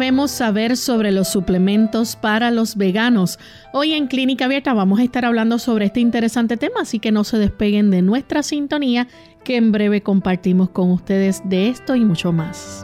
Debemos saber sobre los suplementos para los veganos? Hoy en Clínica Abierta vamos a estar hablando sobre este interesante tema, así que no se despeguen de nuestra sintonía, que en breve compartimos con ustedes de esto y mucho más.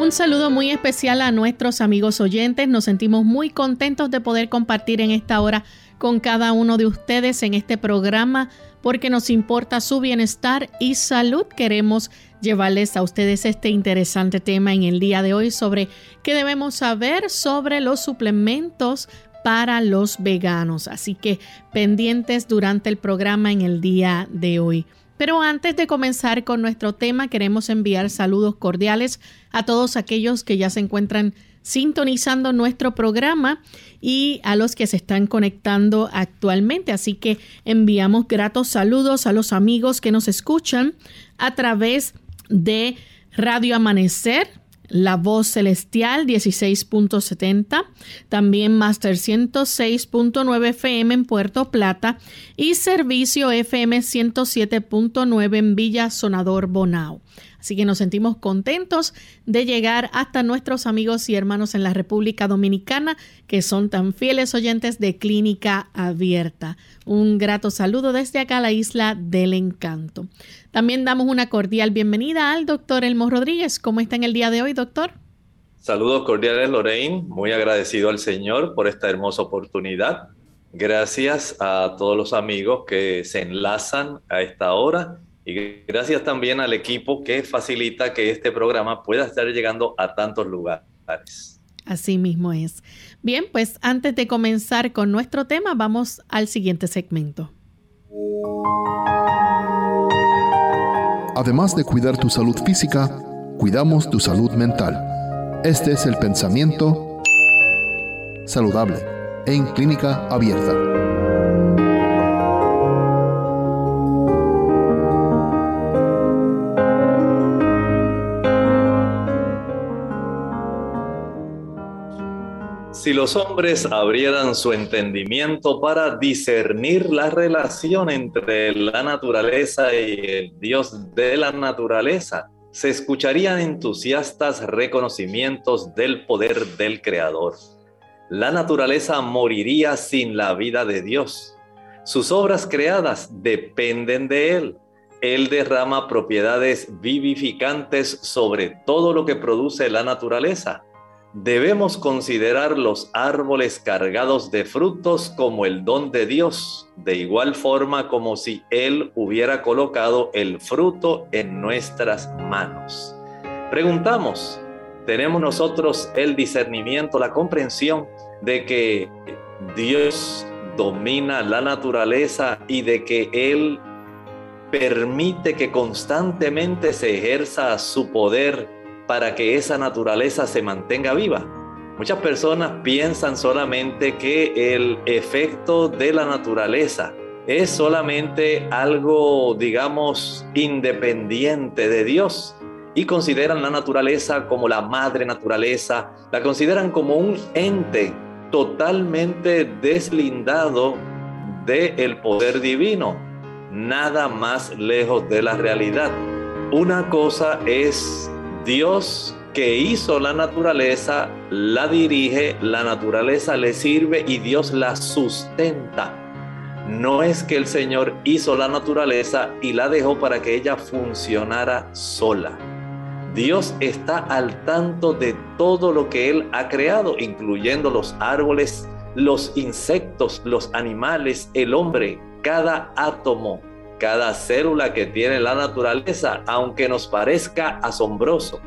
Un saludo muy especial a nuestros amigos oyentes. Nos sentimos muy contentos de poder compartir en esta hora con cada uno de ustedes en este programa porque nos importa su bienestar y salud. Queremos llevarles a ustedes este interesante tema en el día de hoy sobre qué debemos saber sobre los suplementos para los veganos. Así que pendientes durante el programa en el día de hoy. Pero antes de comenzar con nuestro tema, queremos enviar saludos cordiales a todos aquellos que ya se encuentran sintonizando nuestro programa y a los que se están conectando actualmente. Así que enviamos gratos saludos a los amigos que nos escuchan a través de Radio Amanecer la Voz Celestial 16.70, también Master 106.9 FM en Puerto Plata y Servicio FM 107.9 en Villa Sonador Bonao. Así que nos sentimos contentos de llegar hasta nuestros amigos y hermanos en la República Dominicana que son tan fieles oyentes de Clínica Abierta. Un grato saludo desde acá a la isla del encanto. También damos una cordial bienvenida al doctor Elmo Rodríguez. ¿Cómo está en el día de hoy, doctor? Saludos cordiales, Lorraine. Muy agradecido al Señor por esta hermosa oportunidad. Gracias a todos los amigos que se enlazan a esta hora y gracias también al equipo que facilita que este programa pueda estar llegando a tantos lugares. Así mismo es. Bien, pues antes de comenzar con nuestro tema, vamos al siguiente segmento. Además de cuidar tu salud física, cuidamos tu salud mental. Este es el pensamiento saludable en clínica abierta. Si los hombres abrieran su entendimiento para discernir la relación entre la naturaleza y el Dios de la naturaleza, se escucharían entusiastas reconocimientos del poder del Creador. La naturaleza moriría sin la vida de Dios. Sus obras creadas dependen de Él. Él derrama propiedades vivificantes sobre todo lo que produce la naturaleza debemos considerar los árboles cargados de frutos como el don de Dios, de igual forma como si Él hubiera colocado el fruto en nuestras manos. Preguntamos, ¿tenemos nosotros el discernimiento, la comprensión de que Dios domina la naturaleza y de que Él permite que constantemente se ejerza su poder para que esa naturaleza se mantenga viva. Muchas personas piensan solamente que el efecto de la naturaleza es solamente algo, digamos, independiente de Dios y consideran la naturaleza como la madre naturaleza, la consideran como un ente totalmente deslindado del poder divino, nada más lejos de la realidad. Una cosa es Dios que hizo la naturaleza, la dirige, la naturaleza le sirve y Dios la sustenta. No es que el Señor hizo la naturaleza y la dejó para que ella funcionara sola. Dios está al tanto de todo lo que Él ha creado, incluyendo los árboles, los insectos, los animales, el hombre, cada átomo, cada célula que tiene la naturaleza, aunque nos parezca asombroso.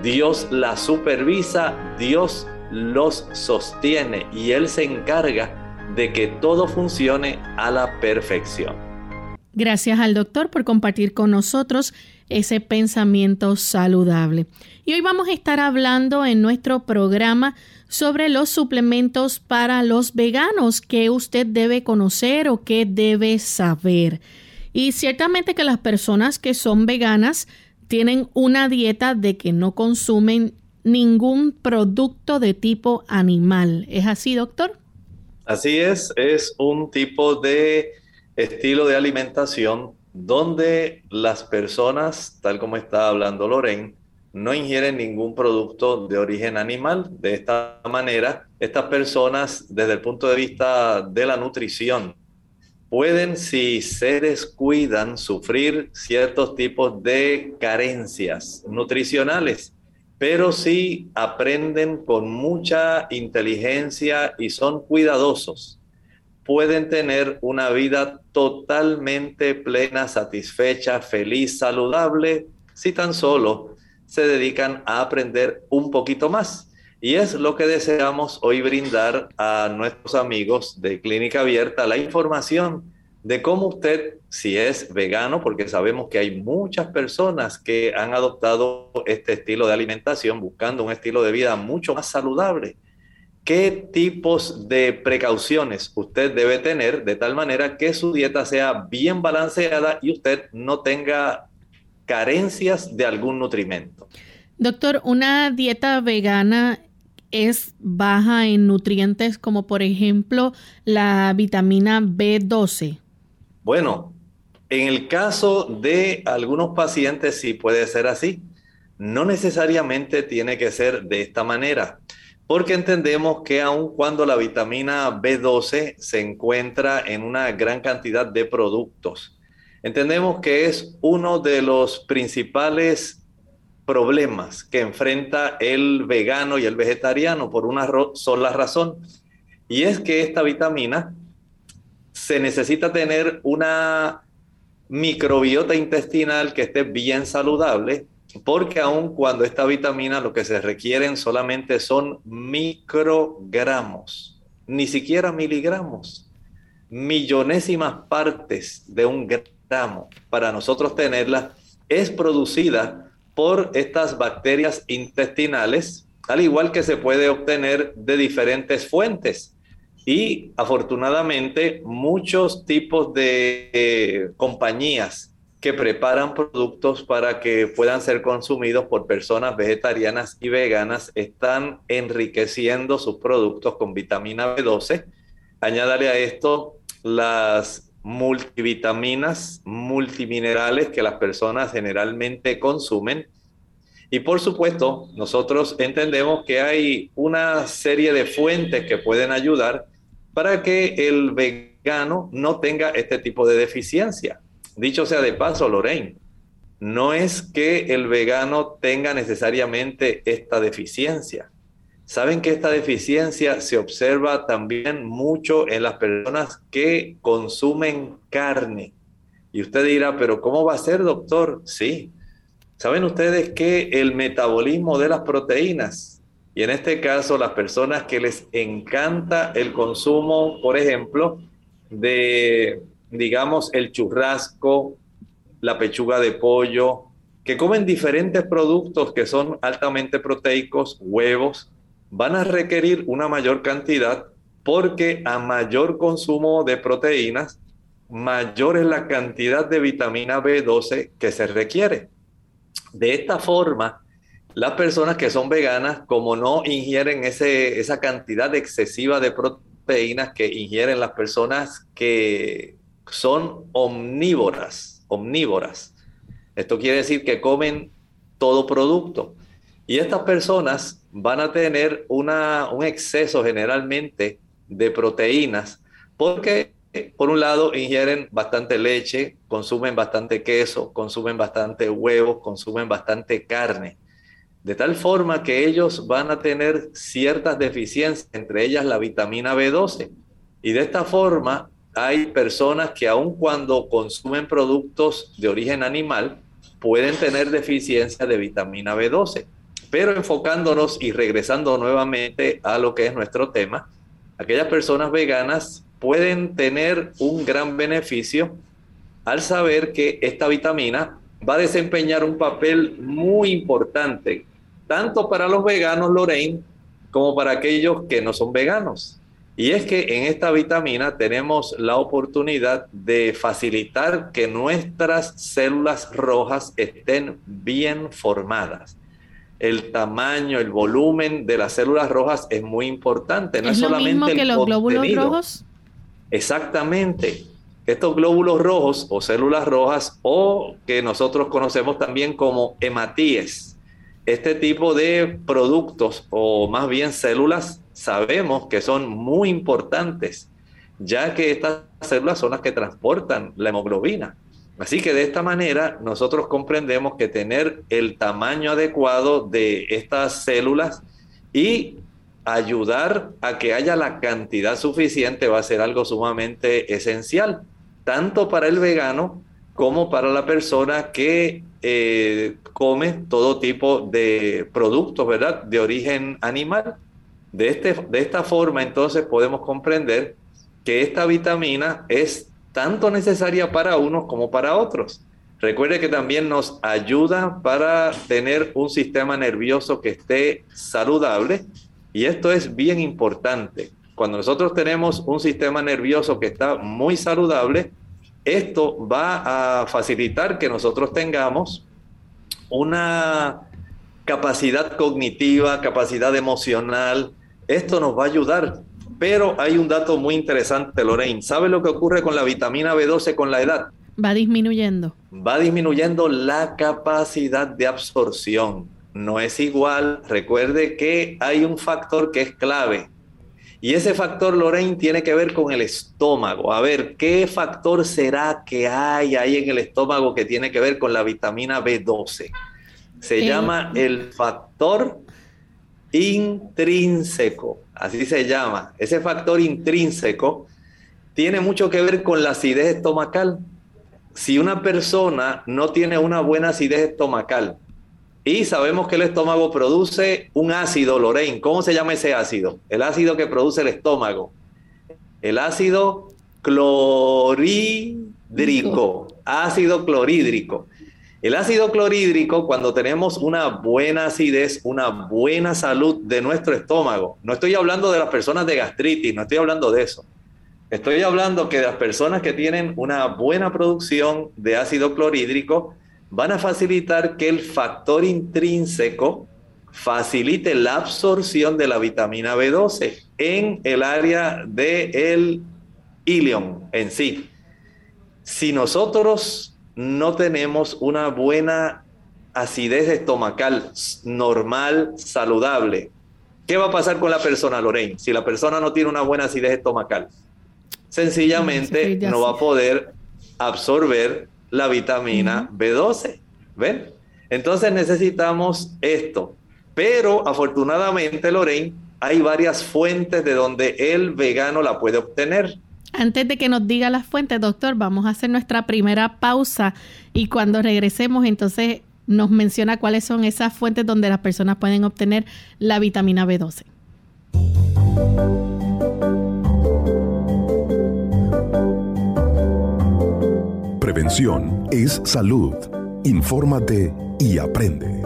Dios la supervisa, Dios los sostiene y Él se encarga de que todo funcione a la perfección. Gracias al doctor por compartir con nosotros ese pensamiento saludable. Y hoy vamos a estar hablando en nuestro programa sobre los suplementos para los veganos que usted debe conocer o que debe saber. Y ciertamente que las personas que son veganas tienen una dieta de que no consumen ningún producto de tipo animal. ¿Es así, doctor? Así es, es un tipo de estilo de alimentación donde las personas, tal como está hablando Lorraine, no ingieren ningún producto de origen animal. De esta manera, estas personas, desde el punto de vista de la nutrición, pueden, si se descuidan, sufrir ciertos tipos de carencias nutricionales, pero si aprenden con mucha inteligencia y son cuidadosos pueden tener una vida totalmente plena, satisfecha, feliz, saludable, si tan solo se dedican a aprender un poquito más. Y es lo que deseamos hoy brindar a nuestros amigos de Clínica Abierta, la información de cómo usted, si es vegano, porque sabemos que hay muchas personas que han adoptado este estilo de alimentación buscando un estilo de vida mucho más saludable qué tipos de precauciones usted debe tener de tal manera que su dieta sea bien balanceada y usted no tenga carencias de algún nutrimento. Doctor, una dieta vegana es baja en nutrientes como por ejemplo la vitamina B12. Bueno, en el caso de algunos pacientes sí puede ser así. No necesariamente tiene que ser de esta manera porque entendemos que aun cuando la vitamina B12 se encuentra en una gran cantidad de productos, entendemos que es uno de los principales problemas que enfrenta el vegano y el vegetariano por una sola razón, y es que esta vitamina se necesita tener una microbiota intestinal que esté bien saludable porque aun cuando esta vitamina lo que se requieren solamente son microgramos, ni siquiera miligramos, millonésimas partes de un gramo para nosotros tenerla, es producida por estas bacterias intestinales, al igual que se puede obtener de diferentes fuentes. Y afortunadamente muchos tipos de eh, compañías que preparan productos para que puedan ser consumidos por personas vegetarianas y veganas están enriqueciendo sus productos con vitamina B12. Añádale a esto las multivitaminas, multiminerales que las personas generalmente consumen. Y por supuesto, nosotros entendemos que hay una serie de fuentes que pueden ayudar para que el vegano no tenga este tipo de deficiencia. Dicho sea de paso, Lorraine, no es que el vegano tenga necesariamente esta deficiencia. Saben que esta deficiencia se observa también mucho en las personas que consumen carne. Y usted dirá, pero ¿cómo va a ser, doctor? Sí. Saben ustedes que el metabolismo de las proteínas, y en este caso las personas que les encanta el consumo, por ejemplo, de digamos, el churrasco, la pechuga de pollo, que comen diferentes productos que son altamente proteicos, huevos, van a requerir una mayor cantidad porque a mayor consumo de proteínas, mayor es la cantidad de vitamina B12 que se requiere. De esta forma, las personas que son veganas, como no ingieren ese, esa cantidad excesiva de proteínas que ingieren las personas que son omnívoras, omnívoras. Esto quiere decir que comen todo producto. Y estas personas van a tener un exceso generalmente de proteínas porque, por un lado, ingieren bastante leche, consumen bastante queso, consumen bastante huevos, consumen bastante carne. De tal forma que ellos van a tener ciertas deficiencias, entre ellas la vitamina B12. Y de esta forma hay personas que aun cuando consumen productos de origen animal, pueden tener deficiencia de vitamina B12. Pero enfocándonos y regresando nuevamente a lo que es nuestro tema, aquellas personas veganas pueden tener un gran beneficio al saber que esta vitamina va a desempeñar un papel muy importante, tanto para los veganos, Lorraine, como para aquellos que no son veganos. Y es que en esta vitamina tenemos la oportunidad de facilitar que nuestras células rojas estén bien formadas. El tamaño, el volumen de las células rojas es muy importante. No ¿Es, lo mismo que los glóbulos rojos? Exactamente. Estos glóbulos rojos o células rojas o que nosotros conocemos también como hematíes. Este tipo de productos o más bien células sabemos que son muy importantes, ya que estas células son las que transportan la hemoglobina. Así que de esta manera nosotros comprendemos que tener el tamaño adecuado de estas células y ayudar a que haya la cantidad suficiente va a ser algo sumamente esencial, tanto para el vegano como para la persona que eh, come todo tipo de productos, ¿verdad? De origen animal. De, este, de esta forma, entonces, podemos comprender que esta vitamina es tanto necesaria para unos como para otros. Recuerde que también nos ayuda para tener un sistema nervioso que esté saludable y esto es bien importante. Cuando nosotros tenemos un sistema nervioso que está muy saludable, esto va a facilitar que nosotros tengamos una capacidad cognitiva, capacidad emocional. Esto nos va a ayudar. Pero hay un dato muy interesante, Lorraine. ¿Sabe lo que ocurre con la vitamina B12 con la edad? Va disminuyendo. Va disminuyendo la capacidad de absorción no es igual. Recuerde que hay un factor que es clave. Y ese factor, Lorraine, tiene que ver con el estómago. A ver, ¿qué factor será que hay ahí en el estómago que tiene que ver con la vitamina B12? Se llama el factor intrínseco. Así se llama. Ese factor intrínseco tiene mucho que ver con la acidez estomacal. Si una persona no tiene una buena acidez estomacal, y sabemos que el estómago produce un ácido, Lorraine. ¿Cómo se llama ese ácido? El ácido que produce el estómago. El ácido clorhídrico. Ácido clorhídrico. El ácido clorhídrico, cuando tenemos una buena acidez, una buena salud de nuestro estómago, no estoy hablando de las personas de gastritis, no estoy hablando de eso. Estoy hablando que de las personas que tienen una buena producción de ácido clorhídrico, van a facilitar que el factor intrínseco facilite la absorción de la vitamina B12 en el área del el ilion en sí. Si nosotros no tenemos una buena acidez estomacal normal, saludable, ¿qué va a pasar con la persona, Lorraine? Si la persona no tiene una buena acidez estomacal, sencillamente no va a poder absorber la vitamina B12. ¿Ven? Entonces necesitamos esto. Pero afortunadamente, Lorraine, hay varias fuentes de donde el vegano la puede obtener. Antes de que nos diga las fuentes, doctor, vamos a hacer nuestra primera pausa y cuando regresemos, entonces nos menciona cuáles son esas fuentes donde las personas pueden obtener la vitamina B12. Prevención es salud. Infórmate y aprende.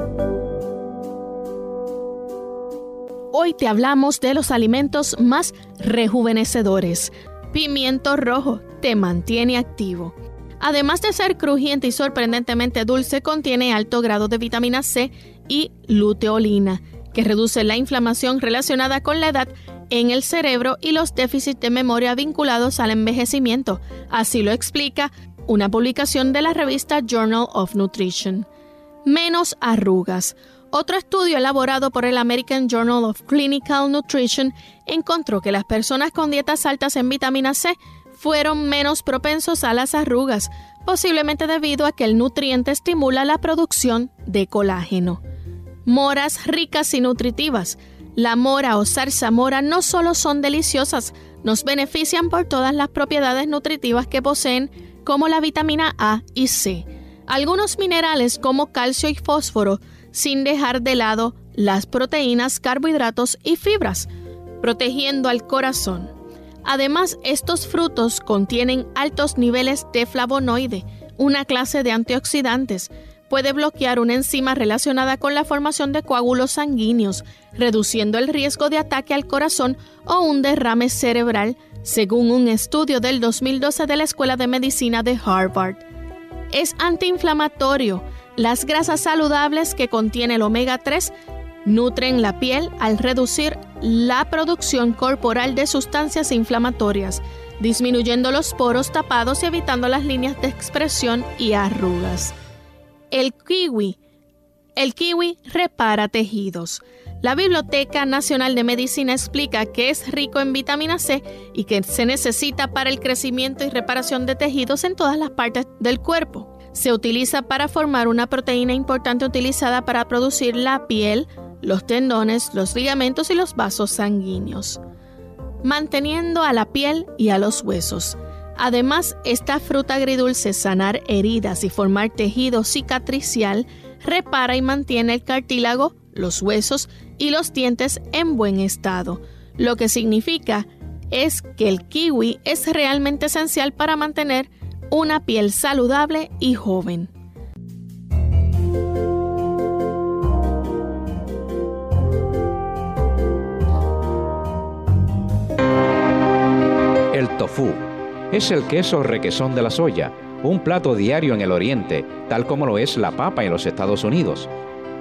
Hoy te hablamos de los alimentos más rejuvenecedores. Pimiento rojo te mantiene activo. Además de ser crujiente y sorprendentemente dulce, contiene alto grado de vitamina C y luteolina, que reduce la inflamación relacionada con la edad en el cerebro y los déficits de memoria vinculados al envejecimiento. Así lo explica una publicación de la revista Journal of Nutrition. Menos arrugas. Otro estudio elaborado por el American Journal of Clinical Nutrition encontró que las personas con dietas altas en vitamina C fueron menos propensos a las arrugas, posiblemente debido a que el nutriente estimula la producción de colágeno. Moras ricas y nutritivas. La mora o zarzamora no solo son deliciosas, nos benefician por todas las propiedades nutritivas que poseen como la vitamina A y C, algunos minerales como calcio y fósforo, sin dejar de lado las proteínas, carbohidratos y fibras. protegiendo al corazón. Además, estos frutos contienen altos niveles de flavonoide, una clase de antioxidantes. Puede bloquear una enzima relacionada con la formación de coágulos sanguíneos, reduciendo el riesgo de ataque al corazón o un derrame cerebral, según un estudio del 2012 de la Escuela de Medicina de Harvard. Es antiinflamatorio. Las grasas saludables que contiene el omega 3 nutren la piel al reducir la producción corporal de sustancias inflamatorias, disminuyendo los poros tapados y evitando las líneas de expresión y arrugas. El kiwi. El kiwi repara tejidos. La Biblioteca Nacional de Medicina explica que es rico en vitamina C y que se necesita para el crecimiento y reparación de tejidos en todas las partes del cuerpo. Se utiliza para formar una proteína importante utilizada para producir la piel, los tendones, los ligamentos y los vasos sanguíneos, manteniendo a la piel y a los huesos. Además, esta fruta agridulce sanar heridas y formar tejido cicatricial repara y mantiene el cartílago, los huesos y los dientes en buen estado, lo que significa es que el kiwi es realmente esencial para mantener una piel saludable y joven. tofu. Es el queso requesón de la soya, un plato diario en el Oriente, tal como lo es la papa en los Estados Unidos.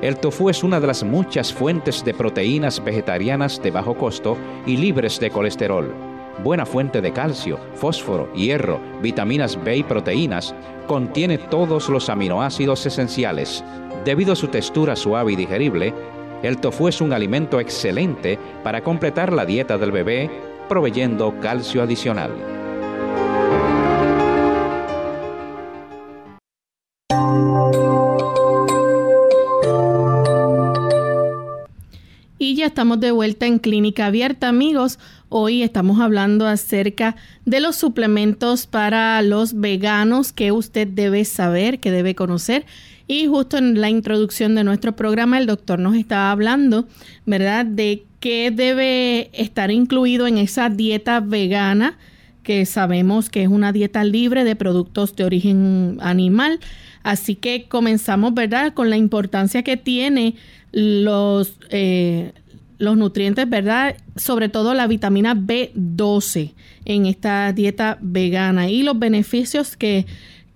El tofu es una de las muchas fuentes de proteínas vegetarianas de bajo costo y libres de colesterol. Buena fuente de calcio, fósforo, hierro, vitaminas B y proteínas, contiene todos los aminoácidos esenciales. Debido a su textura suave y digerible, el tofu es un alimento excelente para completar la dieta del bebé proveyendo calcio adicional. Estamos de vuelta en Clínica Abierta, amigos. Hoy estamos hablando acerca de los suplementos para los veganos que usted debe saber, que debe conocer. Y justo en la introducción de nuestro programa, el doctor nos estaba hablando, ¿verdad?, de qué debe estar incluido en esa dieta vegana, que sabemos que es una dieta libre de productos de origen animal. Así que comenzamos, ¿verdad?, con la importancia que tiene los, eh, los nutrientes, ¿verdad? Sobre todo la vitamina B12 en esta dieta vegana y los beneficios que,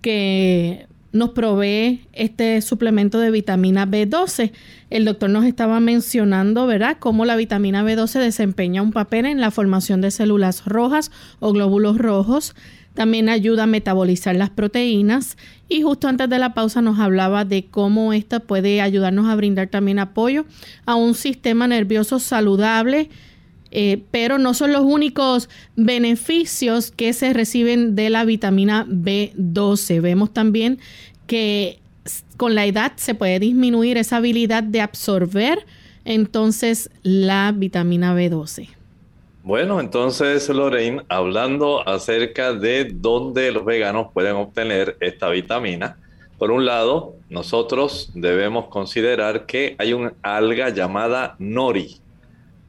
que nos provee este suplemento de vitamina B12. El doctor nos estaba mencionando, ¿verdad?, cómo la vitamina B12 desempeña un papel en la formación de células rojas o glóbulos rojos. También ayuda a metabolizar las proteínas. Y justo antes de la pausa nos hablaba de cómo esta puede ayudarnos a brindar también apoyo a un sistema nervioso saludable eh, pero no son los únicos beneficios que se reciben de la vitamina B12. Vemos también que con la edad se puede disminuir esa habilidad de absorber entonces la vitamina B12. Bueno, entonces Lorraine, hablando acerca de dónde los veganos pueden obtener esta vitamina, por un lado, nosotros debemos considerar que hay una alga llamada nori,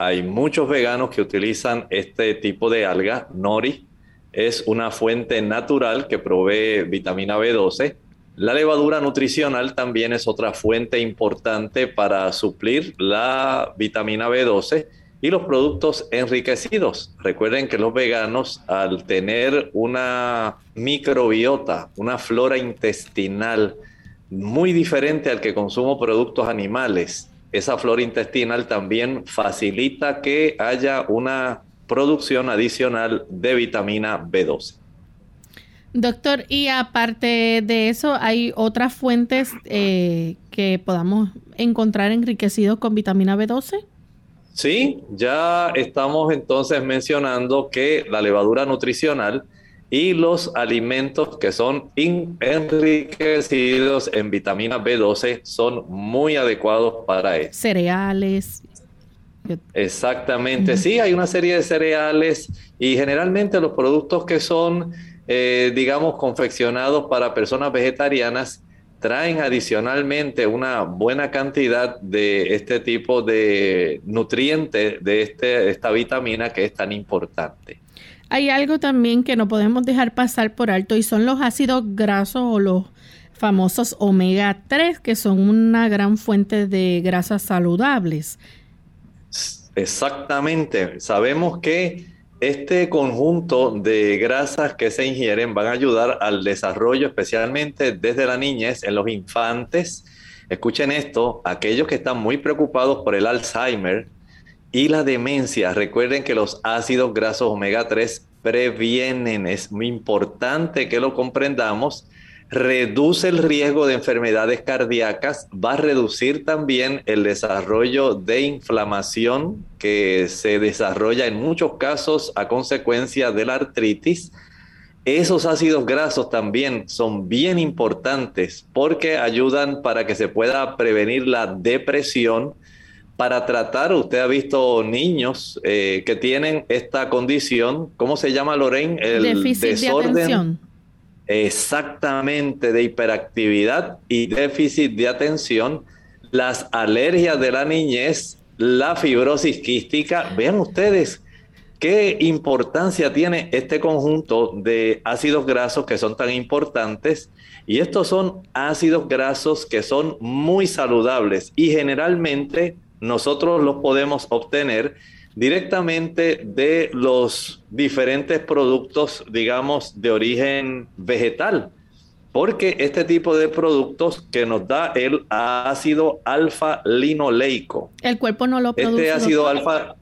hay muchos veganos que utilizan este tipo de alga, nori. Es una fuente natural que provee vitamina B12. La levadura nutricional también es otra fuente importante para suplir la vitamina B12 y los productos enriquecidos. Recuerden que los veganos, al tener una microbiota, una flora intestinal muy diferente al que consumo productos animales, esa flora intestinal también facilita que haya una producción adicional de vitamina B12. Doctor, y aparte de eso, ¿hay otras fuentes eh, que podamos encontrar enriquecidos con vitamina B12? Sí, ya estamos entonces mencionando que la levadura nutricional y los alimentos que son enriquecidos en vitamina B12 son muy adecuados para eso. Cereales. Exactamente, sí, hay una serie de cereales y generalmente los productos que son, eh, digamos, confeccionados para personas vegetarianas traen adicionalmente una buena cantidad de este tipo de nutrientes, de este, esta vitamina que es tan importante. Hay algo también que no podemos dejar pasar por alto y son los ácidos grasos o los famosos omega 3 que son una gran fuente de grasas saludables. Exactamente. Sabemos que este conjunto de grasas que se ingieren van a ayudar al desarrollo, especialmente desde la niñez, en los infantes. Escuchen esto, aquellos que están muy preocupados por el Alzheimer y la demencia, recuerden que los ácidos grasos omega 3 previenen, es muy importante que lo comprendamos reduce el riesgo de enfermedades cardíacas, va a reducir también el desarrollo de inflamación que se desarrolla en muchos casos a consecuencia de la artritis. Esos ácidos grasos también son bien importantes porque ayudan para que se pueda prevenir la depresión, para tratar, usted ha visto niños eh, que tienen esta condición, ¿cómo se llama Lorraine? El Déficit desorden. De atención exactamente de hiperactividad y déficit de atención, las alergias de la niñez, la fibrosis quística. Vean ustedes qué importancia tiene este conjunto de ácidos grasos que son tan importantes. Y estos son ácidos grasos que son muy saludables y generalmente nosotros los podemos obtener directamente de los diferentes productos, digamos, de origen vegetal. Porque este tipo de productos que nos da el ácido alfa-linoleico. El cuerpo no lo produce. Este ácido alfa,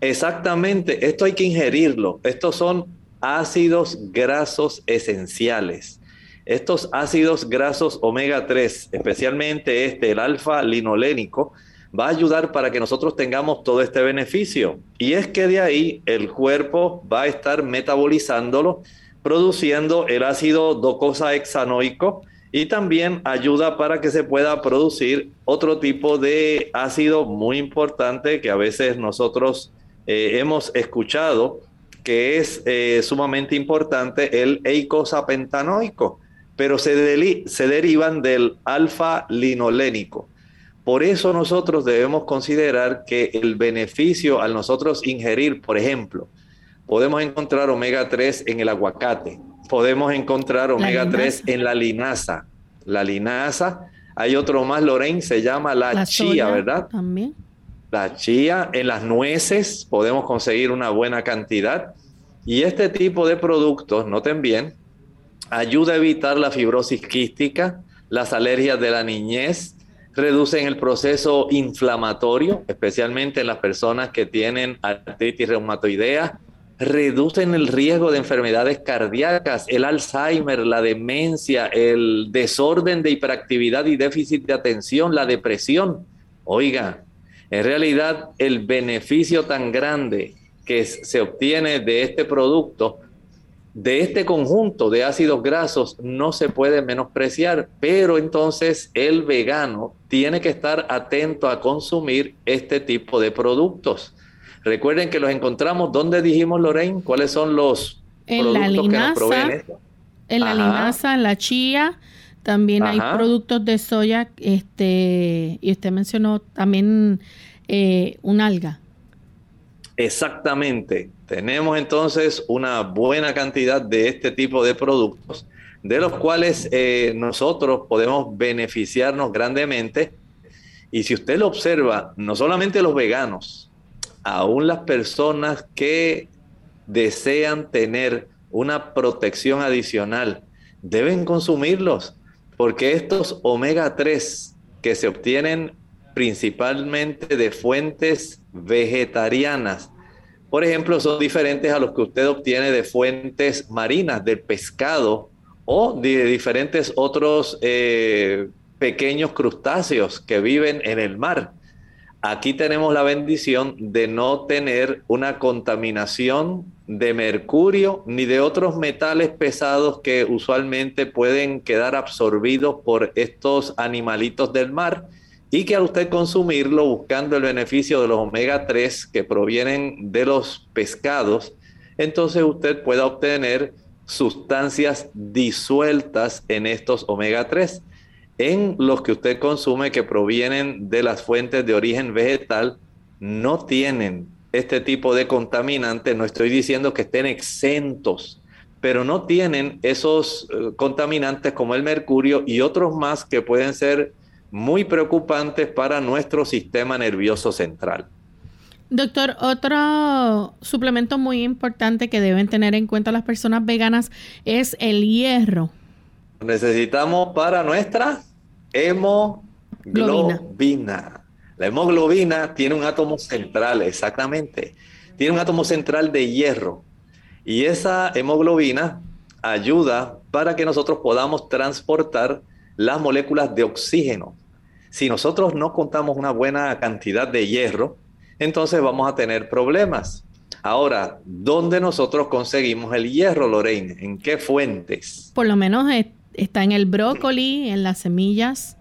exactamente, esto hay que ingerirlo. Estos son ácidos grasos esenciales. Estos ácidos grasos omega 3, especialmente este, el alfa-linolénico, va a ayudar para que nosotros tengamos todo este beneficio. Y es que de ahí el cuerpo va a estar metabolizándolo, produciendo el ácido docosahexanoico y también ayuda para que se pueda producir otro tipo de ácido muy importante que a veces nosotros eh, hemos escuchado, que es eh, sumamente importante, el eicosapentanoico, pero se, se derivan del alfa-linolénico. Por eso nosotros debemos considerar que el beneficio al nosotros ingerir, por ejemplo, podemos encontrar omega 3 en el aguacate, podemos encontrar omega 3 en la linaza. La linaza, hay otro más, Lorraine, se llama la, chía, ¿verdad? También. La chía, en las nueces podemos conseguir una buena cantidad. Y este tipo de productos, noten bien, ayuda a evitar la fibrosis quística, las alergias de la niñez, reducen el proceso inflamatorio, especialmente en las personas que tienen artritis reumatoidea, reducen el riesgo de enfermedades cardíacas, el Alzheimer, la demencia, el desorden de hiperactividad y déficit de atención, la depresión. Oiga, en realidad el beneficio tan grande que se obtiene de este producto de este conjunto de ácidos grasos no se puede menospreciar, pero entonces el vegano tiene que estar atento a consumir este tipo de productos. Recuerden que los encontramos, ¿dónde dijimos, Lorraine? ¿Cuáles son los en productos la linaza, que nos proveen En la linaza, en la chía, también hay productos de soya, este, y usted mencionó también eh, un alga. Exactamente. Tenemos entonces una buena cantidad de este tipo de productos, de los cuales eh, nosotros podemos beneficiarnos grandemente. Y si usted lo observa, no solamente los veganos, aún las personas que desean tener una protección adicional, deben consumirlos, porque estos omega 3 que se obtienen principalmente de fuentes vegetarianas. Por ejemplo, son diferentes a los que usted obtiene de fuentes marinas, del pescado o de diferentes otros eh, pequeños crustáceos que viven en el mar. Aquí tenemos la bendición de no tener una contaminación de mercurio ni de otros metales pesados que usualmente pueden quedar absorbidos por estos animalitos del mar y que al usted consumirlo buscando el beneficio de los omega 3 que provienen de los pescados, entonces usted pueda obtener sustancias disueltas en estos omega 3. en los que usted consume que provienen de las fuentes de origen vegetal no tienen este tipo de contaminantes. No estoy diciendo que estén exentos, pero no tienen esos eh, contaminantes como el mercurio y otros más que pueden ser muy preocupantes para nuestro sistema nervioso central. Doctor, otro suplemento muy importante que deben tener en cuenta las personas veganas es el hierro. Necesitamos para nuestra hemoglobina. La hemoglobina tiene un átomo central, exactamente. Tiene un átomo central de hierro. Y esa hemoglobina ayuda para que nosotros podamos transportar las moléculas de oxígeno. Si nosotros no contamos una buena cantidad de hierro, entonces vamos a tener problemas. Ahora, ¿dónde nosotros conseguimos el hierro, Lorraine? ¿En qué fuentes? Por lo menos está en el brócoli, en las semillas.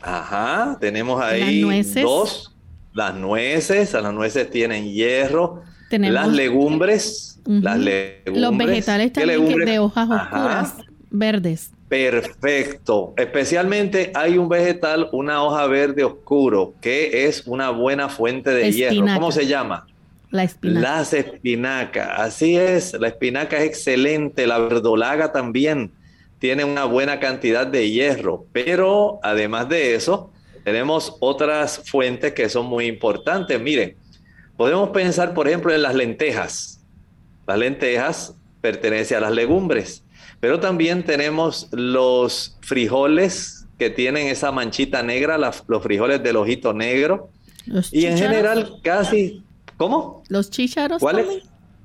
Ajá, tenemos ahí dos. Las nueces, las nueces tienen hierro. las legumbres, las legumbres. Los vegetales también de hojas oscuras, verdes. Perfecto. Especialmente hay un vegetal, una hoja verde oscuro, que es una buena fuente de hierro. ¿Cómo se llama? La espinaca. Las espinacas. Así es. La espinaca es excelente. La verdolaga también tiene una buena cantidad de hierro. Pero además de eso, tenemos otras fuentes que son muy importantes. Miren, podemos pensar, por ejemplo, en las lentejas. Las lentejas pertenecen a las legumbres. Pero también tenemos los frijoles que tienen esa manchita negra, los frijoles del ojito negro. y en general casi... ¿Cómo? ¿Los chícharos ¿Cuáles?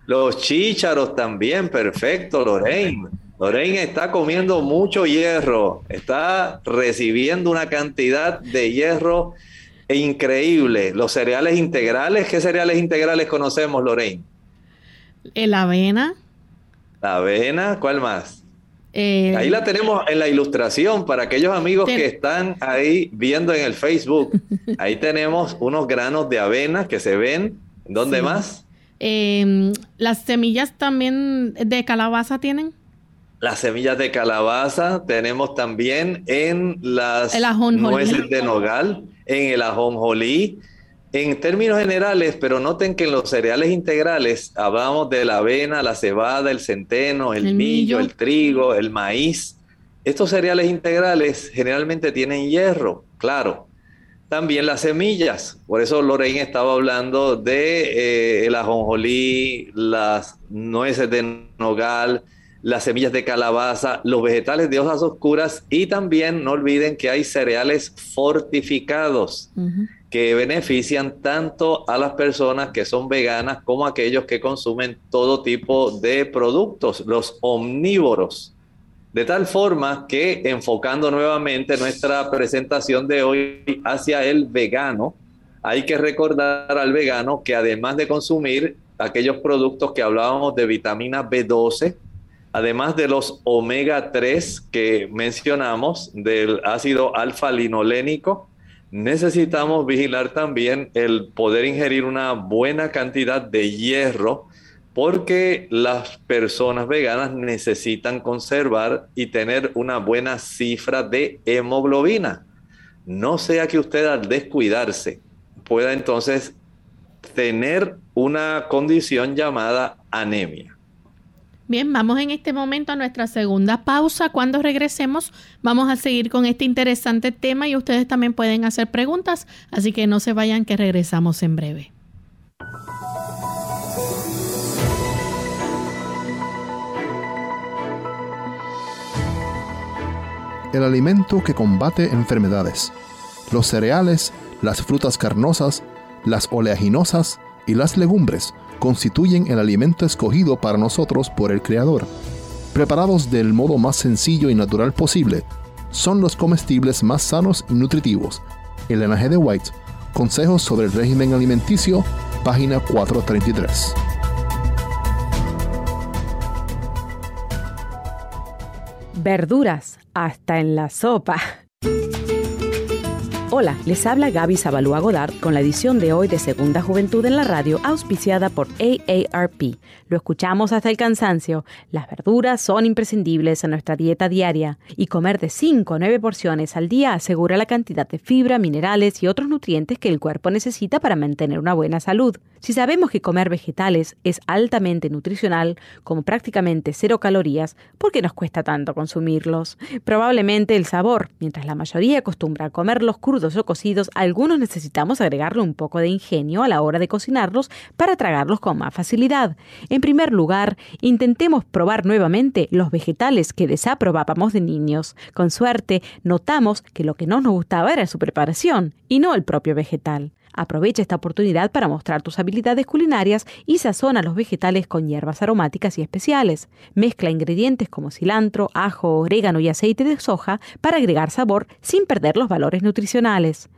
Los chícharos también, perfecto, Lorraine. Lorraine está comiendo mucho hierro, está recibiendo una cantidad de hierro increíble. Los cereales integrales, ¿qué cereales integrales conocemos, Lorraine? El avena. La avena, ¿cuál más? Eh, ahí la tenemos en la ilustración para aquellos amigos que están ahí viendo en el Facebook. Ahí tenemos unos granos de avena que se ven. ¿Dónde más? Em, las semillas también de calabaza tienen. Las semillas de calabaza tenemos también en las nueces de nogal, en el ajonjolí en términos generales, pero noten que en los cereales integrales hablamos de la avena, la cebada, el centeno, el, millo, el trigo, el maíz. Estos cereales integrales generalmente tienen hierro, claro. También las semillas. Por eso Lorraine estaba hablando de eh, el ajonjolí, las nueces de nogal, las semillas de calabaza, los vegetales de hojas oscuras y también no olviden que hay cereales fortificados que benefician tanto a las personas que son veganas como a aquellos que consumen todo tipo de productos, los omnívoros. De tal forma que enfocando nuevamente nuestra presentación de hoy hacia el vegano, hay que recordar al vegano que además de consumir aquellos productos que hablábamos de vitamina B12, además de los omega 3 que mencionamos, del ácido alfa-linolénico, necesitamos vigilar también el poder ingerir una buena cantidad de hierro porque las personas veganas necesitan conservar y tener una buena cifra de hemoglobina. No sea que usted al descuidarse pueda entonces tener una condición llamada anemia. Bien, vamos en este momento a nuestra segunda pausa. Cuando regresemos vamos a seguir con este interesante tema y ustedes también pueden hacer preguntas, así que no se vayan que regresamos en breve. El alimento que combate enfermedades. Los cereales, las frutas carnosas, las oleaginosas y las legumbres constituyen el alimento escogido para nosotros por el Creador. Preparados del modo más sencillo y natural posible, son los comestibles más sanos y nutritivos. El linaje de White, Consejos sobre el régimen alimenticio, página 433. Verduras, hasta en la sopa. Hola, les habla Gaby Zabalúa Godard con la edición de hoy de Segunda Juventud en la Radio, auspiciada por AARP. Lo escuchamos hasta el cansancio. Las verduras son imprescindibles en nuestra dieta diaria y comer de 5 a 9 porciones al día asegura la cantidad de fibra, minerales y otros nutrientes que el cuerpo necesita para mantener una buena salud. Si sabemos que comer vegetales es altamente nutricional, como prácticamente cero calorías, ¿por qué nos cuesta tanto consumirlos? Probablemente el sabor. Mientras la mayoría acostumbra a comerlos crudos o cocidos, algunos necesitamos agregarle un poco de ingenio a la hora de cocinarlos para tragarlos con más facilidad. En primer lugar, intentemos probar nuevamente los vegetales que desaprobábamos de niños. Con suerte, notamos que lo que no nos gustaba era su preparación y no el propio vegetal. Aprovecha esta oportunidad para mostrar tus habilidades culinarias y sazona los vegetales con hierbas aromáticas y especiales. Mezcla ingredientes como cilantro, ajo, orégano y aceite de soja para agregar sabor sin perder los valores nutricionales.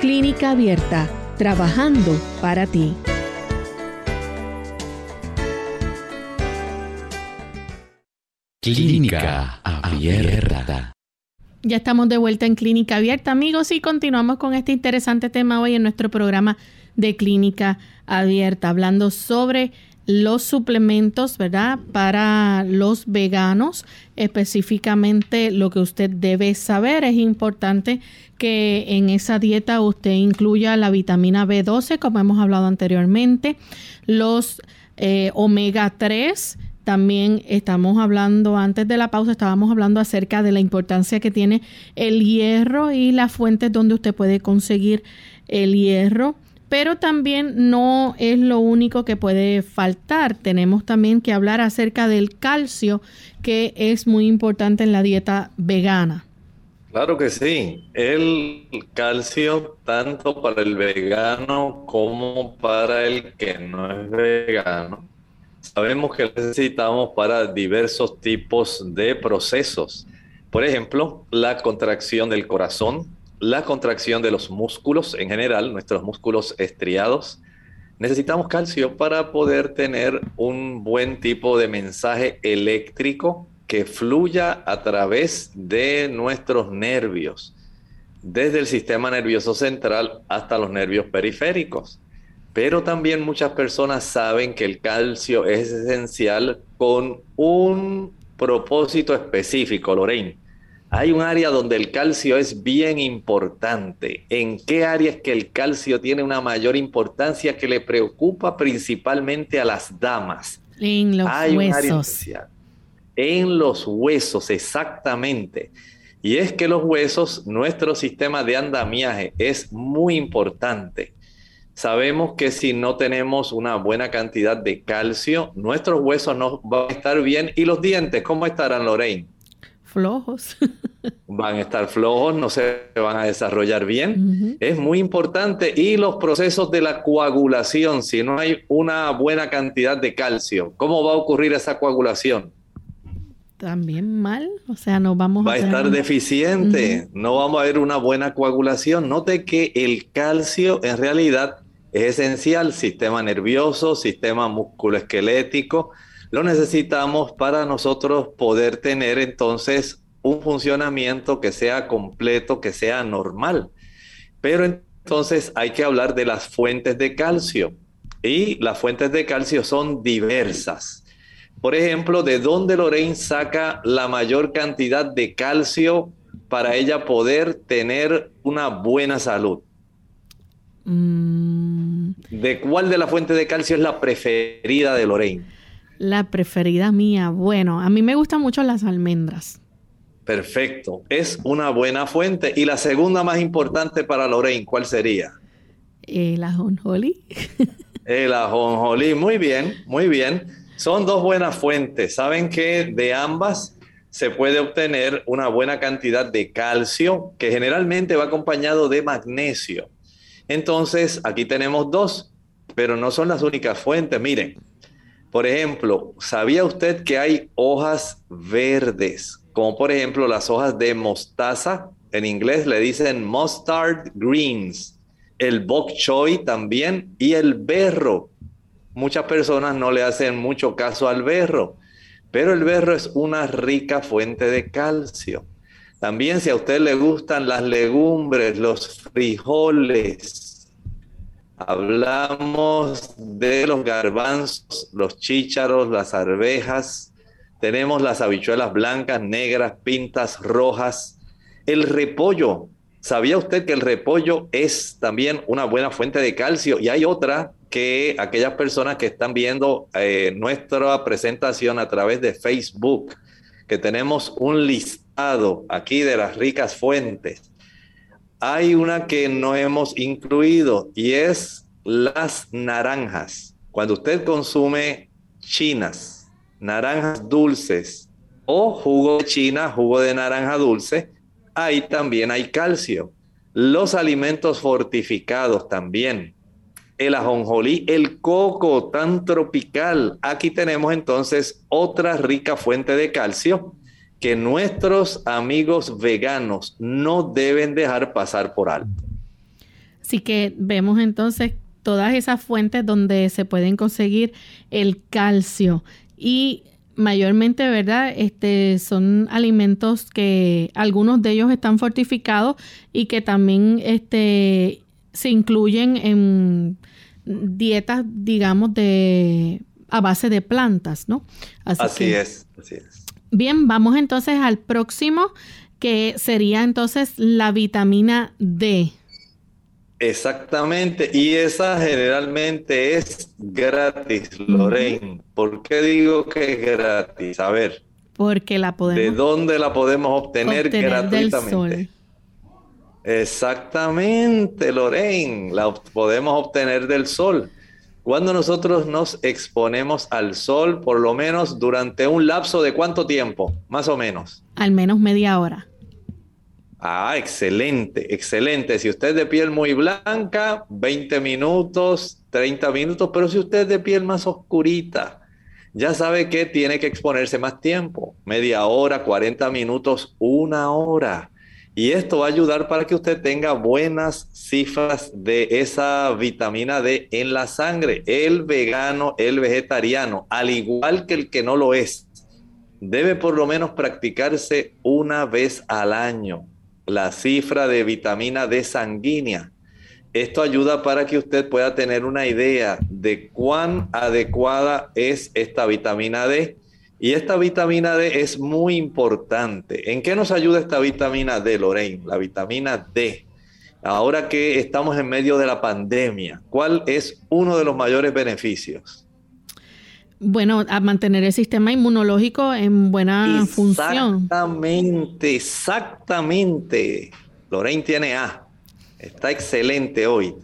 Clínica Abierta, trabajando para ti. Clínica Abierta. Ya estamos de vuelta en Clínica Abierta, amigos, y continuamos con este interesante tema hoy en nuestro programa de Clínica Abierta, hablando sobre los suplementos, ¿verdad? Para los veganos, específicamente lo que usted debe saber. Es importante que en esa dieta usted incluya la vitamina B12, como hemos hablado anteriormente, los eh, omega 3. También estamos hablando, antes de la pausa, estábamos hablando acerca de la importancia que tiene el hierro y las fuentes donde usted puede conseguir el hierro pero también no es lo único que puede faltar. Tenemos también que hablar acerca del calcio, que es muy importante en la dieta vegana. Claro que sí. El calcio, tanto para el vegano como para el que no es vegano, sabemos que necesitamos para diversos tipos de procesos. Por ejemplo, la contracción del corazón, la contracción de los músculos en general, nuestros músculos estriados. Necesitamos calcio para poder tener un buen tipo de mensaje eléctrico que fluya a través de nuestros nervios, desde el sistema nervioso central hasta los nervios periféricos. Pero también muchas personas saben que el calcio es esencial con un propósito específico, Lorraine hay un área donde el calcio es bien importante. ¿En qué área es que el calcio tiene una mayor importancia que le preocupa principalmente a las damas? En los huesos. En los huesos, exactamente. Y es que los huesos, nuestro sistema de andamiaje es muy importante. Sabemos que si no tenemos una buena cantidad de calcio, nuestros huesos no van a estar bien. ¿Y los dientes cómo estarán, Lorraine? Flojos. van a estar flojos, no se van a desarrollar bien. Es muy importante. Y los procesos de la coagulación, si no hay una buena cantidad de calcio, ¿cómo va a ocurrir esa coagulación? También mal, o sea, no vamos va a, estar deficiente, no vamos a ver una buena coagulación. Note que el calcio en realidad es esencial, sistema nervioso, sistema musculoesquelético, lo necesitamos para nosotros poder tener entonces un funcionamiento que sea completo, que sea normal. Pero entonces hay que hablar de las fuentes de calcio. Y las fuentes de calcio son diversas. Por ejemplo, ¿de dónde Lorraine saca la mayor cantidad de calcio para ella poder tener una buena salud? Mm. ¿De cuál de las fuentes de calcio es la preferida de Lorraine? La preferida mía. Bueno, a mí me gustan mucho las almendras. Perfecto. Es una buena fuente. ¿Y la segunda más importante para Lorraine, cuál sería? El ajonjolí. El ajonjolí. Muy bien, muy bien. Son dos buenas fuentes. Saben que de ambas se puede obtener una buena cantidad de calcio que generalmente va acompañado de magnesio. Entonces, aquí tenemos dos, pero no son las únicas fuentes. Miren, por ejemplo, ¿sabía usted que hay hojas verdes? Como por ejemplo las hojas de mostaza, en inglés le dicen mustard greens, el bok choy también y el berro. Muchas personas no le hacen mucho caso al berro, pero el berro es una rica fuente de calcio. También si a usted le gustan las legumbres, los frijoles, hablamos de los garbanzos, los chícharos, las arvejas, tenemos las habichuelas blancas, negras, pintas, rojas, el repollo. ¿Sabía usted que el repollo es también una buena fuente de calcio? Y hay otra que aquellas personas que están viendo eh, nuestra presentación a través de Facebook, que tenemos un listado aquí de las ricas fuentes, hay una que no hemos incluido y es las naranjas. Cuando usted consume chinas, naranjas dulces o jugo de china, jugo de naranja dulce, ahí también hay calcio. Los alimentos fortificados también el ajonjolí, el coco tan tropical. Aquí tenemos entonces otra rica fuente de calcio que nuestros amigos veganos no deben dejar pasar por alto. Así que vemos entonces todas esas fuentes donde se pueden conseguir el calcio y mayormente, ¿verdad? Este son alimentos que algunos de ellos están fortificados y que también este se incluyen en dietas, digamos, de a base de plantas, ¿no? Así, es, así es. Bien, vamos entonces al próximo, que sería entonces la vitamina D. Exactamente, y esa generalmente es gratis, Lorraine. ¿Por qué digo que es gratis? A ver. Porque la podemos. ¿De dónde la podemos obtener, gratuitamente? Exactamente, Lorraine, la podemos obtener del sol. Cuando nosotros nos exponemos al sol, por lo menos durante un lapso de cuánto tiempo, más o menos. Al menos media hora. Ah, excelente, excelente. Si usted es de piel muy blanca, 20 minutos, 30 minutos, pero si usted es de piel más oscurita, ya sabe que tiene que exponerse más tiempo, media hora, 40 minutos, una hora. Y esto va a ayudar para que usted tenga buenas cifras de esa vitamina D en la sangre. El vegano, el vegetariano, al igual que el que no lo es, debe por lo menos practicarse una vez al año la cifra de vitamina D sanguínea. Esto ayuda para que usted pueda tener una idea de cuán adecuada es esta vitamina D y esta vitamina D es muy importante. ¿En qué nos ayuda esta vitamina D, Lorraine? La vitamina D. Ahora que estamos en medio de la pandemia, ¿cuál es uno de los mayores beneficios? Bueno, a mantener el sistema inmunológico en buena función. Exactamente, exactamente. Lorraine tiene A. Está excelente hoy.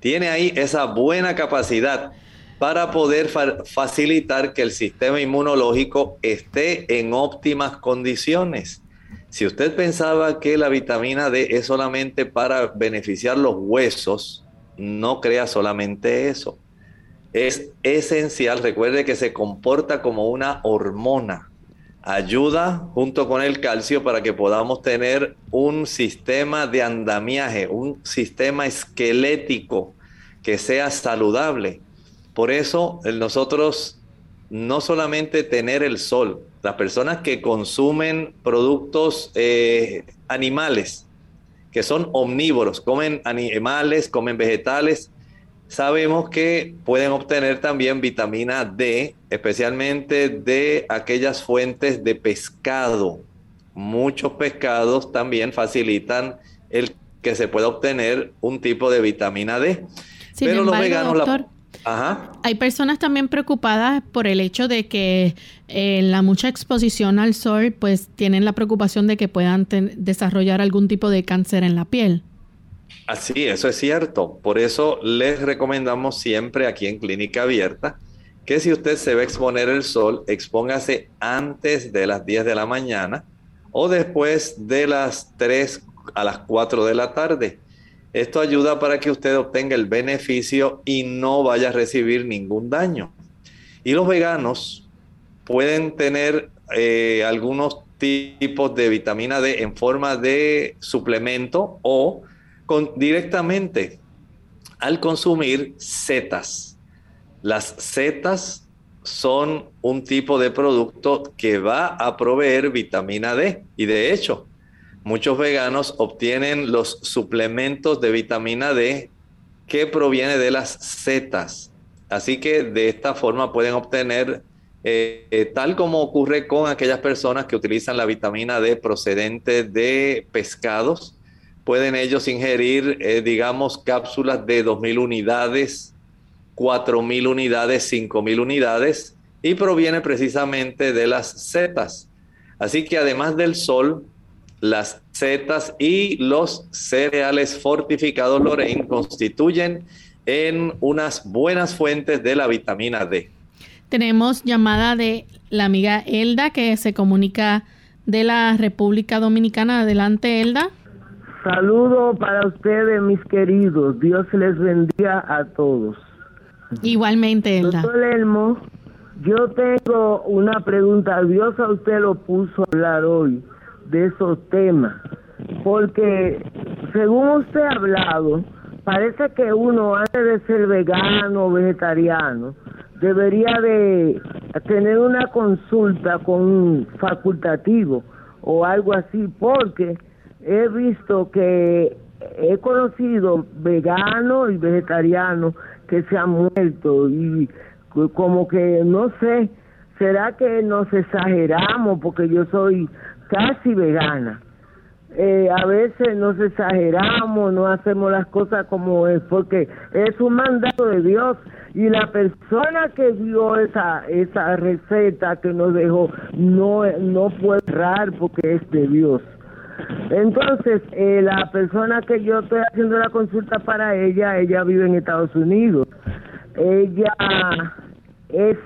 Tiene ahí esa buena capacidad para poder facilitar que el sistema inmunológico esté en óptimas condiciones. Si usted pensaba que la vitamina D es solamente para beneficiar los huesos, no crea solamente eso. Es esencial, recuerde que se comporta como una hormona. Ayuda junto con el calcio para que podamos tener un sistema de andamiaje, un sistema esquelético que sea saludable. Por eso nosotros no solamente tener el sol, las personas que consumen productos eh, animales, que son omnívoros, comen animales, comen vegetales, sabemos que pueden obtener también vitamina D, especialmente de aquellas fuentes de pescado. Muchos pescados también facilitan el que se pueda obtener un tipo de vitamina D. Pero los veganos Hay personas también preocupadas por el hecho de que eh, la mucha exposición al sol, pues tienen la preocupación de que puedan desarrollar algún tipo de cáncer en la piel. Así, eso es cierto. Por eso les recomendamos siempre aquí en Clínica Abierta que si usted se va a exponer el sol, expóngase antes de las 10 de la mañana o después de las 3 a las 4 de la tarde. Esto ayuda para que usted obtenga el beneficio y no vaya a recibir ningún daño. Y los veganos pueden tener eh, algunos tipos de vitamina D en forma de suplemento o directamente al consumir setas. Las setas son un tipo de producto que va a proveer vitamina D y de hecho muchos veganos obtienen los suplementos de vitamina D que proviene de las setas. Así que de esta forma pueden obtener, eh, eh, tal como ocurre con aquellas personas que utilizan la vitamina D procedente de pescados, pueden ellos ingerir, eh, digamos, cápsulas de 2.000 unidades, 4.000 unidades, 5.000 unidades, y proviene precisamente de las setas. Así que además del sol, las setas y los cereales fortificados Lorraine constituyen en unas buenas fuentes de la vitamina D. Tenemos llamada de la amiga Elda que se comunica de la República Dominicana. Adelante, Elda. Saludo para ustedes, mis queridos. Dios les bendiga a todos. Igualmente, Elda. Doctor Elmo, yo tengo una pregunta. Dios a usted lo puso a hablar hoy de esos temas, porque según usted ha hablado, parece que uno antes de ser vegano o vegetariano debería de tener una consulta con un facultativo o algo así, porque he visto que he conocido veganos y vegetarianos que se han muerto y como que no sé, será que nos exageramos porque yo soy casi vegana. Eh, a veces nos exageramos, no hacemos las cosas como es, porque es un mandato de Dios y la persona que dio esa esa receta que nos dejó no no puede errar porque es de Dios. Entonces, eh, la persona que yo estoy haciendo la consulta para ella, ella vive en Estados Unidos. Ella es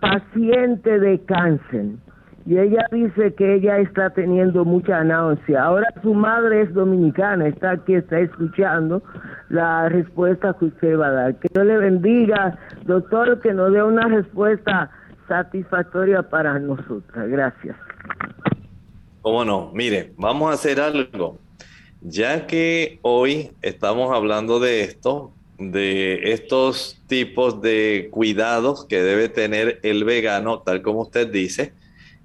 paciente de cáncer y ella dice que ella está teniendo mucha náusea. Ahora su madre es dominicana, está aquí, está escuchando la respuesta que usted va a dar. Que Dios le bendiga, doctor, que nos dé una respuesta satisfactoria para nosotras. Gracias. ¿Cómo no? Mire, vamos a hacer algo. Ya que hoy estamos hablando de esto, de estos tipos de cuidados que debe tener el vegano, tal como usted dice,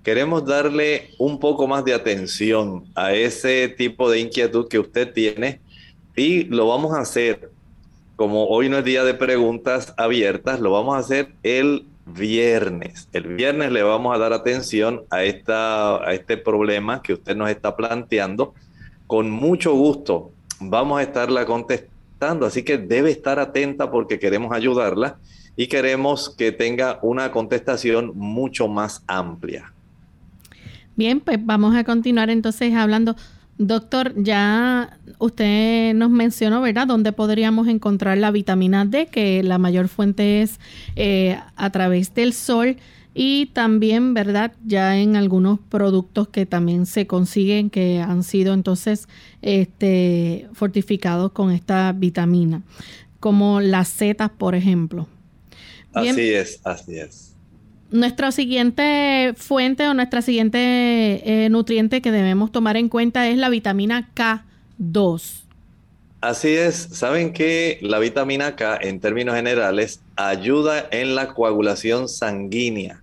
queremos darle un poco más de atención a ese tipo de inquietud que usted tiene y lo vamos a hacer, como hoy no es día de preguntas abiertas, lo vamos a hacer el viernes. El viernes le vamos a dar atención a, esta, a este problema que usted nos está planteando. Con mucho gusto vamos a estarla contestando, así que debe estar atenta porque queremos ayudarla y queremos que tenga una contestación mucho más amplia. Bien, pues vamos a continuar entonces hablando. Doctor, ya usted nos mencionó, ¿verdad?, dónde podríamos encontrar la vitamina D, que la mayor fuente es eh, a través del sol y también, ¿verdad?, ya en algunos productos que también se consiguen que han sido entonces este, fortificados con esta vitamina, como las setas, por ejemplo. así es, así es nuestra siguiente fuente o nuestra siguiente eh, nutriente que debemos tomar en cuenta es la vitamina K2. Así es, saben que la vitamina K en términos generales ayuda en la coagulación sanguínea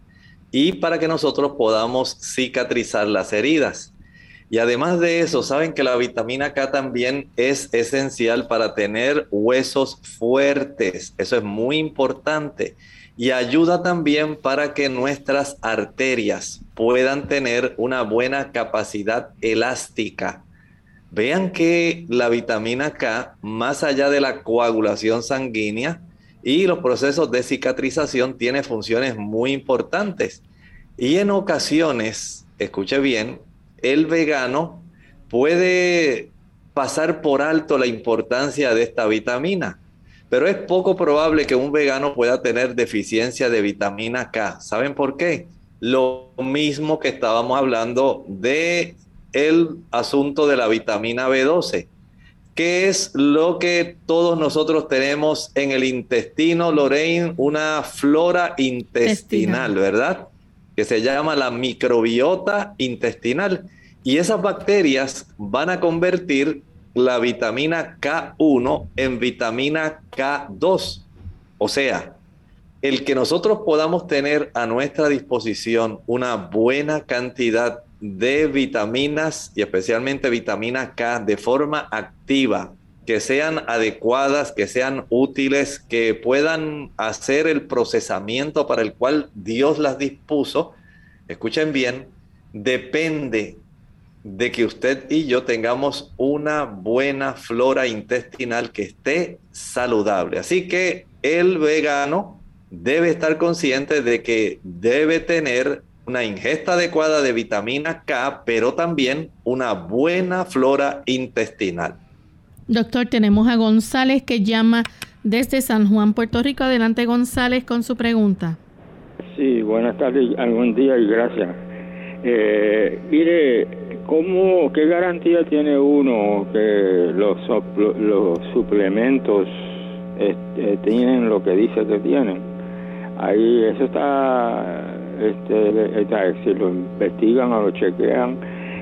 y para que nosotros podamos cicatrizar las heridas. Y además de eso, saben que la vitamina K también es esencial para tener huesos fuertes. Eso es muy importante y ayuda también para que nuestras arterias puedan tener una buena capacidad elástica. vean que la vitamina K, más allá de la coagulación sanguínea y los procesos de cicatrización, tiene funciones muy importantes. Y en ocasiones, escuche bien, el vegano puede pasar por alto la importancia de esta vitamina, pero es poco probable que un vegano pueda tener deficiencia de vitamina K. ¿Saben por qué? Lo mismo que estábamos hablando de el asunto de la vitamina B12, que es lo que todos nosotros tenemos en el intestino, Lorraine, una flora intestinal, ¿verdad? Que se llama la microbiota intestinal. Y esas bacterias van a convertir la vitamina K1 en vitamina K2. O sea, el que nosotros podamos tener a nuestra disposición una buena cantidad de vitaminas y especialmente vitamina K de forma activa, que sean adecuadas, que sean útiles, que puedan hacer el procesamiento para el cual Dios las dispuso, escuchen bien, depende de que usted y yo tengamos una buena flora intestinal que esté saludable. Así que el vegano debe estar consciente de que debe tener una ingesta adecuada de vitamina K, pero también una buena flora intestinal. Doctor, tenemos a González que llama desde San Juan, Puerto Rico. Adelante, González, con su pregunta. Sí, buenas tardes, algún día y gracias. Eh, mire, ¿cómo, ¿qué garantía tiene uno que los, los suplementos este, tienen lo que dice que tienen? Ahí eso está, este, si lo investigan o lo chequean.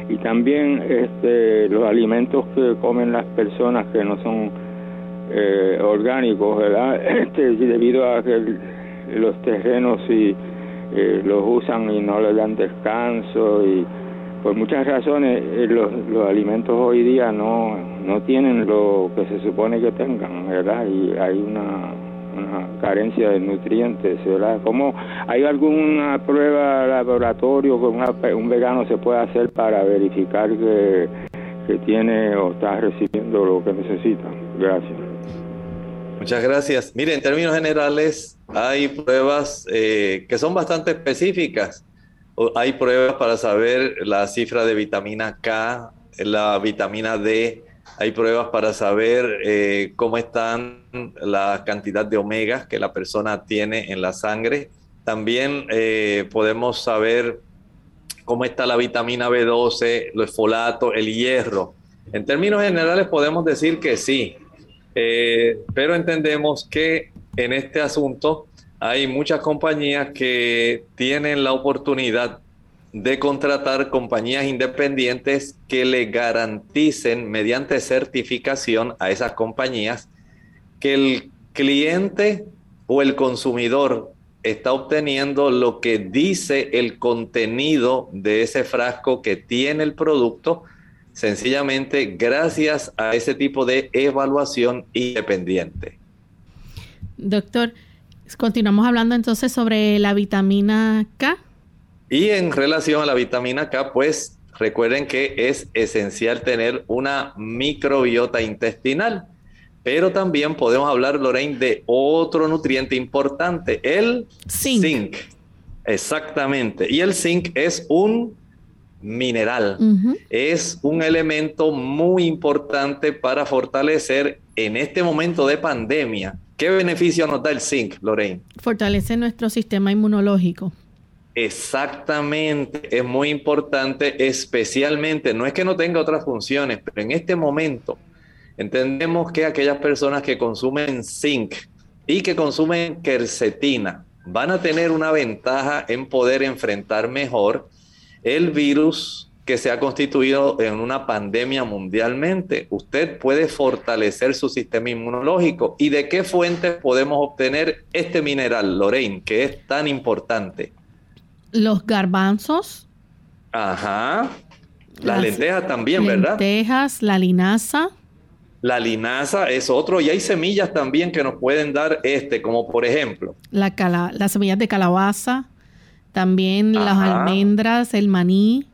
Y también este, los alimentos que comen las personas que no son eh, orgánicos, ¿verdad? Este, debido a que los terrenos y, eh, los usan y no les dan descanso y por muchas razones eh, los, los alimentos hoy día no, no tienen lo que se supone que tengan, ¿verdad? Y hay una una carencia de nutrientes, ¿verdad? ¿Cómo hay alguna prueba laboratorio que un vegano se puede hacer para verificar que, que tiene o está recibiendo lo que necesita? Gracias. Muchas gracias. Mire, en términos generales, hay pruebas eh, que son bastante específicas. Hay pruebas para saber la cifra de vitamina K, la vitamina D, hay pruebas para saber eh, cómo están la cantidad de omegas que la persona tiene en la sangre. También eh, podemos saber cómo está la vitamina B12, los folatos, el hierro. En términos generales podemos decir que sí, eh, pero entendemos que en este asunto hay muchas compañías que tienen la oportunidad de contratar compañías independientes que le garanticen mediante certificación a esas compañías que el cliente o el consumidor está obteniendo lo que dice el contenido de ese frasco que tiene el producto, sencillamente gracias a ese tipo de evaluación independiente. Doctor, continuamos hablando entonces sobre la vitamina K. Y en relación a la vitamina K, pues recuerden que es esencial tener una microbiota intestinal. Pero también podemos hablar, Lorraine, de otro nutriente importante, el zinc. Exactamente. Y el zinc es un mineral. Es un elemento muy importante para fortalecer en este momento de pandemia. ¿Qué beneficio nos da el zinc, Lorraine? Fortalece nuestro sistema inmunológico. Exactamente, es muy importante, especialmente, no es que no tenga otras funciones, pero en este momento entendemos que aquellas personas que consumen zinc y que consumen quercetina van a tener una ventaja en poder enfrentar mejor el virus que se ha constituido en una pandemia mundialmente. Usted puede fortalecer su sistema inmunológico. ¿Y de qué fuentes podemos obtener este mineral, Lorraine, que es tan importante? los garbanzos. Ajá. Las, lentejas también, ¿verdad? Lentejas, la linaza. La linaza es otro y hay semillas también que nos pueden dar este, como por ejemplo. La las semillas de calabaza, también las almendras, el maní.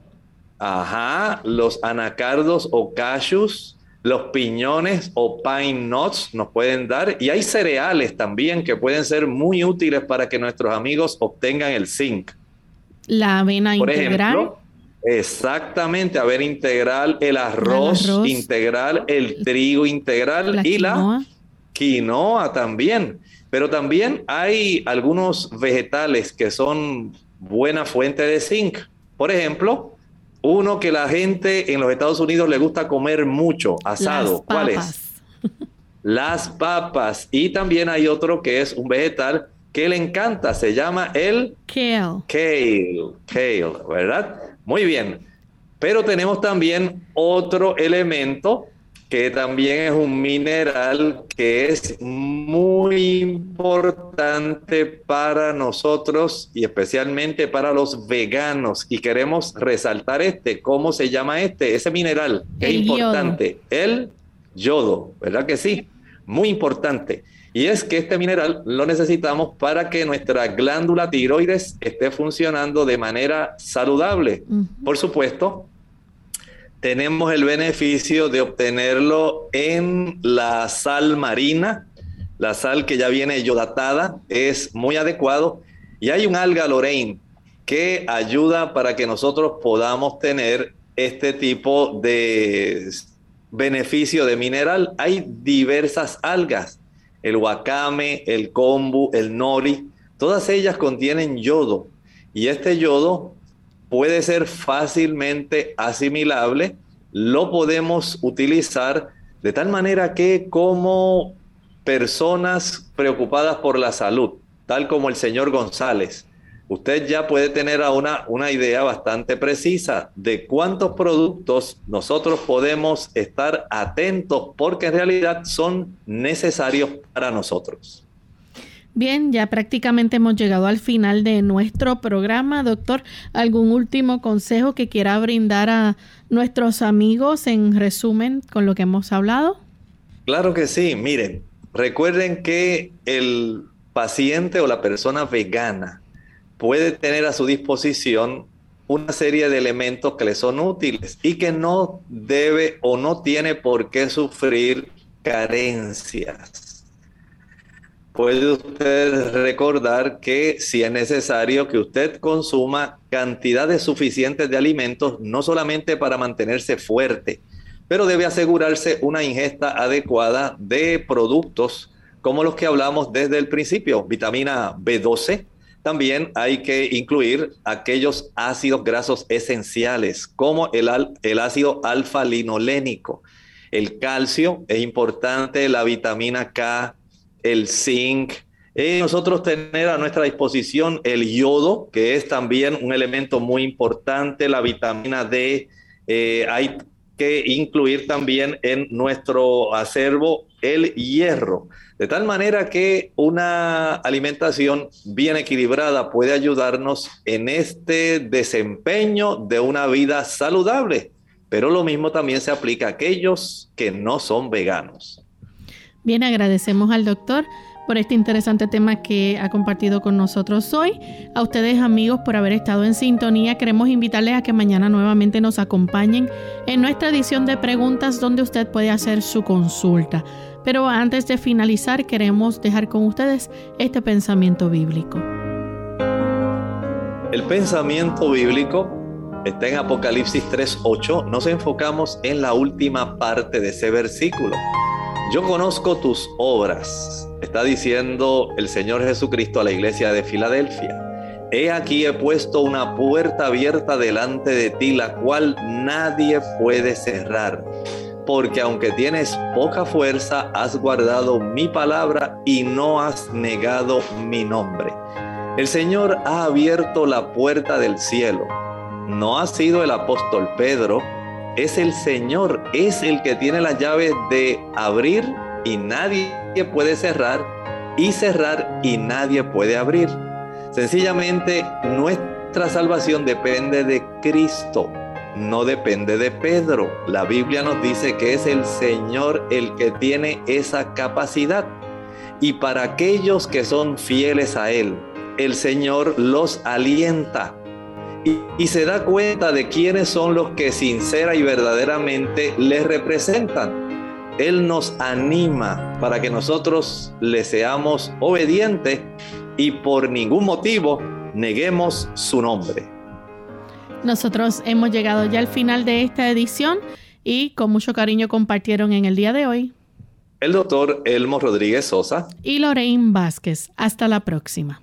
Ajá, los anacardos o cashews, los piñones o pine nuts nos pueden dar. Y hay cereales también que pueden ser muy útiles para que nuestros amigos obtengan el zinc. La avena Por integral. ejemplo, exactamente, avena integral, el arroz, arroz, integral, el trigo integral la y la quinoa también. Pero también hay algunos vegetales que son buena fuente de zinc. Por ejemplo, uno que la gente en los Estados Unidos le gusta comer mucho, asado. Las ¿Cuál es? Las papas. Y también hay otro que es un vegetal que le encanta, se llama el Kale. Kale, kale, ¿verdad? Muy bien. Pero tenemos también otro elemento que también es un mineral que es muy importante para nosotros y especialmente para los veganos. Y queremos resaltar este. ¿Cómo se llama este? Ese mineral es El yodo. importante. El yodo, ¿verdad que sí? Muy importante. Y es que este mineral lo necesitamos para que nuestra glándula tiroides esté funcionando de manera saludable. Por supuesto, tenemos el beneficio de obtenerlo en la sal marina. La sal que ya viene yodatada es muy adecuado. Y hay un alga Lorraine que ayuda para que nosotros podamos tener este tipo de beneficio de mineral. Hay diversas algas, el wakame, el kombu, el nori, todas ellas contienen yodo y este yodo puede ser fácilmente asimilable, lo podemos utilizar de tal manera que como personas preocupadas por la salud, tal como el señor González, usted ya puede tener una, una idea bastante precisa de cuántos productos nosotros podemos estar atentos porque en realidad son necesarios para nosotros. Bien, ya prácticamente hemos llegado al final de nuestro programa. Doctor, ¿algún último consejo que quiera brindar a nuestros amigos en resumen con lo que hemos hablado? Claro que sí, miren, recuerden que el paciente o la persona vegana puede tener a su disposición una serie de elementos que le son útiles y que no debe o no tiene por qué sufrir carencias. Puede usted recordar que si es necesario que usted consuma cantidades suficientes de alimentos, no solamente para mantenerse fuerte, pero debe asegurarse una ingesta adecuada de productos como los que hablamos desde el principio, vitamina B12. También hay que incluir aquellos ácidos grasos esenciales, como el, el ácido alfa-linolénico. El calcio es importante, la vitamina K, el zinc. Y nosotros tener a nuestra disposición el yodo, que es también un elemento muy importante, la vitamina D. Eh, hay que incluir también en nuestro acervo el hierro. De tal manera que una alimentación bien equilibrada puede ayudarnos en este desempeño de una vida saludable. Pero lo mismo también se aplica a aquellos que no son veganos. Bien, agradecemos al doctor por este interesante tema que ha compartido con nosotros hoy. A ustedes amigos por haber estado en sintonía. Queremos invitarles a que mañana nuevamente nos acompañen en nuestra edición de preguntas donde usted puede hacer su consulta. Pero antes de finalizar queremos dejar con ustedes este pensamiento bíblico. El pensamiento bíblico está en Apocalipsis 3.8. Nos enfocamos en la última parte de ese versículo. Yo conozco tus obras, está diciendo el Señor Jesucristo a la iglesia de Filadelfia. He aquí he puesto una puerta abierta delante de ti, la cual nadie puede cerrar. Porque aunque tienes poca fuerza, has guardado mi palabra y no has negado mi nombre. El Señor ha abierto la puerta del cielo. No ha sido el apóstol Pedro, es el Señor, es el que tiene las llaves de abrir y nadie puede cerrar y cerrar y nadie puede abrir. Sencillamente nuestra salvación depende de Cristo, no depende de Pedro. La Biblia nos dice que es el Señor el que tiene esa capacidad. Y para aquellos que son fieles a Él, el Señor los alienta y, se da cuenta de quiénes son los que sincera y verdaderamente le representan. Él nos anima para que nosotros le seamos obedientes y por ningún motivo neguemos su nombre. Nosotros hemos llegado ya al final de esta edición y con mucho cariño compartieron en el día de hoy el doctor Elmo Rodríguez Sosa y Lorraine Vázquez. Hasta la próxima.